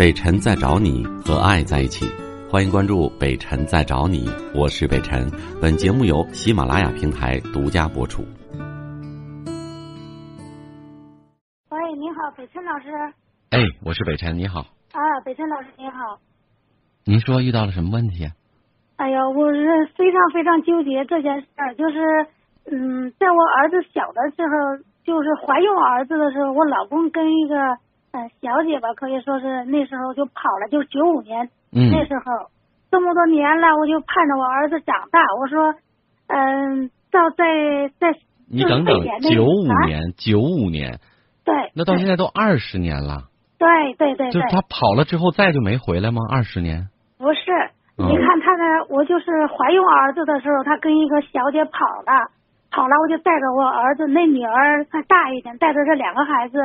北辰在找你和爱在一起，欢迎关注北辰在找你，我是北辰。本节目由喜马拉雅平台独家播出。喂，你好，北辰老师。哎，我是北辰，你好。啊，北辰老师你好。您说遇到了什么问题？哎呀，我是非常非常纠结这件事儿，就是嗯，在我儿子小的时候，就是怀孕儿子的时候，我老公跟一个。嗯，小姐吧，可以说是那时候就跑了，就九五年，那时候这么多年了，我就盼着我儿子长大。我说，嗯，到在在你等等，九五年，九五年，对，那到现在都二十年了。对对对，就是他跑了之后再就没回来吗？二十年？不是，你看他的，我就是怀孕儿子的时候，他跟一个小姐跑了，跑了，我就带着我儿子，那女儿她大一点，带着这两个孩子。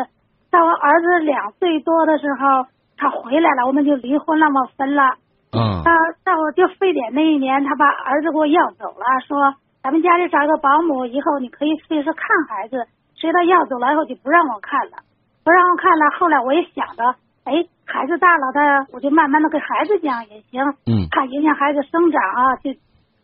到我儿子两岁多的时候，他回来了，我们就离婚了嘛，分了。嗯。到我就非典那一年，他把儿子给我要走了，说咱们家里找个保姆，以后你可以随时看孩子。谁他要走了以后就不让我看了，不让我看了。后来我也想着，哎，孩子大了，他我就慢慢的给孩子讲也行。嗯。怕影响孩子生长啊，就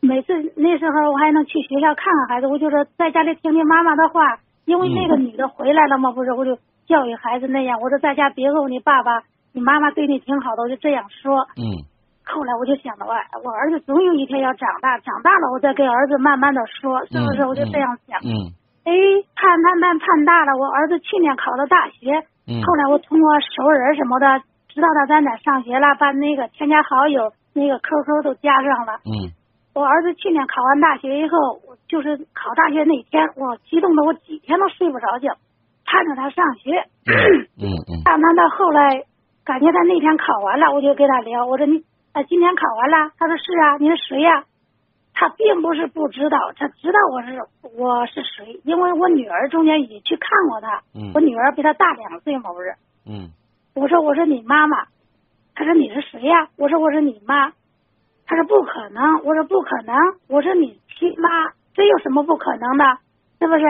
每次那时候我还能去学校看看孩子，我就说在家里听听妈妈的话，因为那个女的回来了嘛，不是我就。教育孩子那样，我说在家别问你爸爸，你妈妈对你挺好的，我就这样说。嗯。后来我就想到，哎，我儿子总有一天要长大，长大了我再给儿子慢慢的说，是不是？我就这样想。嗯。哎，盼盼盼盼大了，我儿子去年考了大学。嗯。后来我通过熟人什么的，知道他在哪上学了，把那个添加好友那个 QQ 都加上了。嗯。我儿子去年考完大学以后，就是考大学那天，我激动的我几天都睡不着觉。盼着他上学，嗯嗯，但他到后来，感觉他那天考完了，我就跟他聊，我说你啊，今天考完了？他说是啊，你是谁呀？他并不是不知道，他知道我是我是谁，因为我女儿中间也去看过他，我女儿比他大两岁嘛，不是？嗯，我说我说你妈妈，他说你是谁呀？我说我是你妈，他说不可能，我说不可能，我说你亲妈，这有什么不可能的？是不是？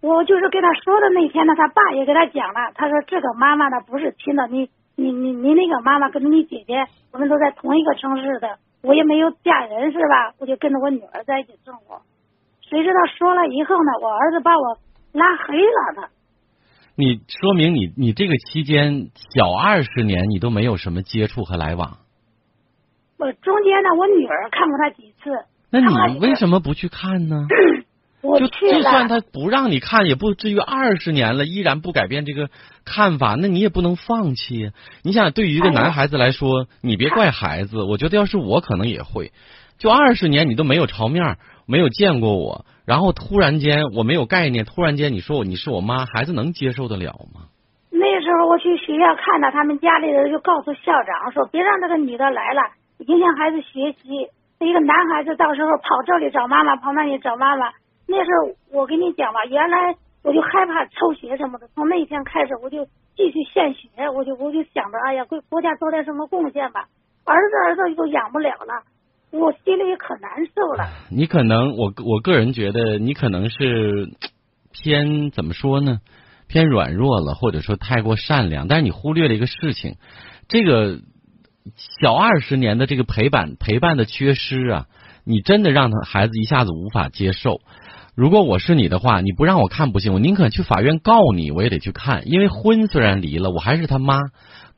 我就是跟他说的那天呢，他爸也给他讲了。他说这个妈妈呢不是亲的，你你你你那个妈妈跟你姐姐，我们都在同一个城市的，我也没有嫁人是吧？我就跟着我女儿在一起生活。谁知道说了以后呢，我儿子把我拉黑了他。你说明你你这个期间小二十年你都没有什么接触和来往。我中间呢，我女儿看过他几次。那你为什么不去看呢？就就算他不让你看，也不至于二十年了依然不改变这个看法，那你也不能放弃。你想，对于一个男孩子来说，你别怪孩子，我觉得要是我可能也会。就二十年你都没有朝面，没有见过我，然后突然间我没有概念，突然间你说我你是我妈，孩子能接受得了吗？那时候我去学校看到他们家里人就告诉校长说，别让这个女的来了，影响孩子学习。一个男孩子到时候跑这里找妈妈，跑那里找妈妈。那时候我跟你讲吧，原来我就害怕抽血什么的，从那一天开始我就继续献血，我就我就想着，哎呀，给国家做点什么贡献吧。儿子儿子都养不了了，我心里可难受了。你可能我我个人觉得你可能是偏怎么说呢？偏软弱了，或者说太过善良，但是你忽略了一个事情，这个小二十年的这个陪伴陪伴的缺失啊，你真的让他孩子一下子无法接受。如果我是你的话，你不让我看不行，我宁可去法院告你，我也得去看。因为婚虽然离了，我还是他妈，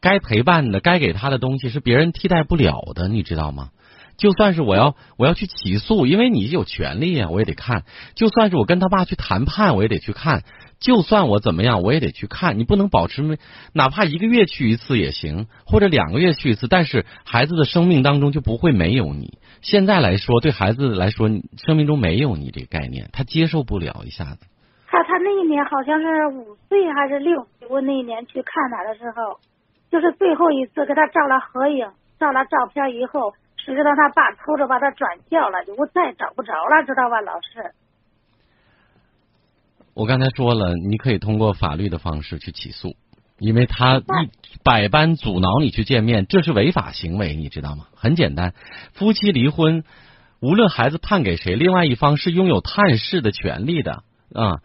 该陪伴的、该给他的东西是别人替代不了的，你知道吗？就算是我要我要去起诉，因为你有权利呀，我也得看。就算是我跟他爸去谈判，我也得去看。就算我怎么样，我也得去看。你不能保持，哪怕一个月去一次也行，或者两个月去一次。但是孩子的生命当中就不会没有你。现在来说，对孩子来说，生命中没有你这个概念，他接受不了一下子。他他那一年好像是五岁还是六岁？我那一年去看他的时候，就是最后一次给他照了合影，照了照片以后，谁知道他爸偷着把他转校了，我再也找不着了，知道吧，老师？我刚才说了，你可以通过法律的方式去起诉，因为他一百般阻挠你去见面，这是违法行为，你知道吗？很简单，夫妻离婚，无论孩子判给谁，另外一方是拥有探视的权利的啊。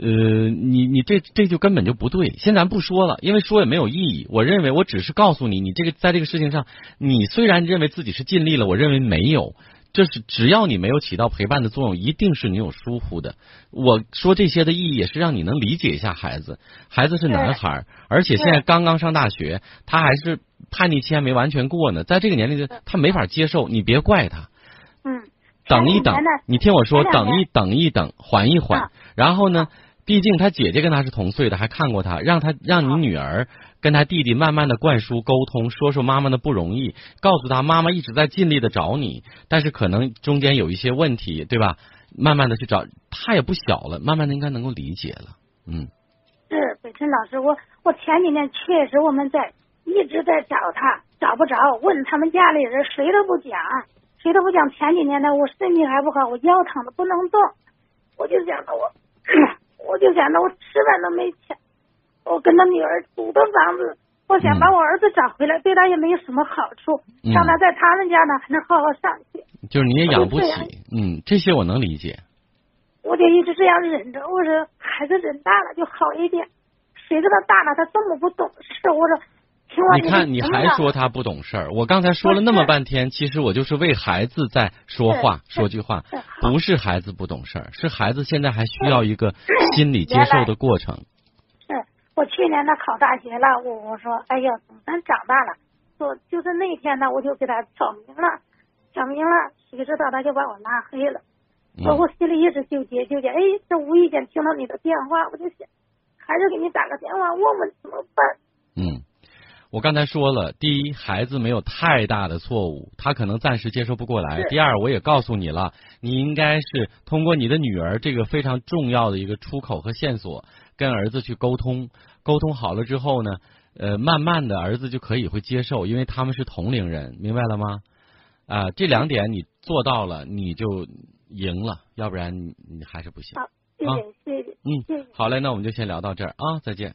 呃，你你这这就根本就不对。先咱不说了，因为说也没有意义。我认为我只是告诉你，你这个在这个事情上，你虽然认为自己是尽力了，我认为没有。这是只要你没有起到陪伴的作用，一定是你有疏忽的。我说这些的意义也是让你能理解一下孩子。孩子是男孩，而且现在刚刚上大学，他还是叛逆期还没完全过呢。在这个年龄，他没法接受，你别怪他。嗯。等一等，你听我说，等一等一等，缓一缓。然后呢，毕竟他姐姐跟他是同岁的，还看过他，让他让你女儿。跟他弟弟慢慢的灌输沟通，说说妈妈的不容易，告诉他妈妈一直在尽力的找你，但是可能中间有一些问题，对吧？慢慢的去找，他也不小了，慢慢的应该能够理解了。嗯，是北辰老师，我我前几年确实我们在一直在找他，找不着，问他们家里人谁都不讲，谁都不讲。前几年呢，我身体还不好，我腰疼的不能动，我就想着我吃饭都没钱。我跟他女儿租的房子，我想把我儿子找回来，对他也没有什么好处，让他在他们家呢还能好好上学。就是你也养不起，嗯，这些我能理解。我就一直这样忍着，我说孩子人大了就好一点。谁知道大了他这么不懂事，我说听你看你还说他不懂事儿，我刚才说了那么半天，其实我就是为孩子在说话，说句话，不是孩子不懂事儿，是孩子现在还需要一个心理接受的过程。我去年他考大学了，我我说，哎呀，咱长大了，说就是那天呢，我就给他挑明了，挑明了，谁知道他就把我拉黑了，说我心里一直纠结纠结，哎，这无意间听到你的电话，我就想，还是给你打个电话问问怎么办。嗯，我刚才说了，第一，孩子没有太大的错误，他可能暂时接受不过来；第二，我也告诉你了，你应该是通过你的女儿这个非常重要的一个出口和线索。跟儿子去沟通，沟通好了之后呢，呃，慢慢的儿子就可以会接受，因为他们是同龄人，明白了吗？啊，这两点你做到了，你就赢了，要不然你你还是不行。好，谢谢，谢谢。嗯，好嘞，那我们就先聊到这儿啊，再见。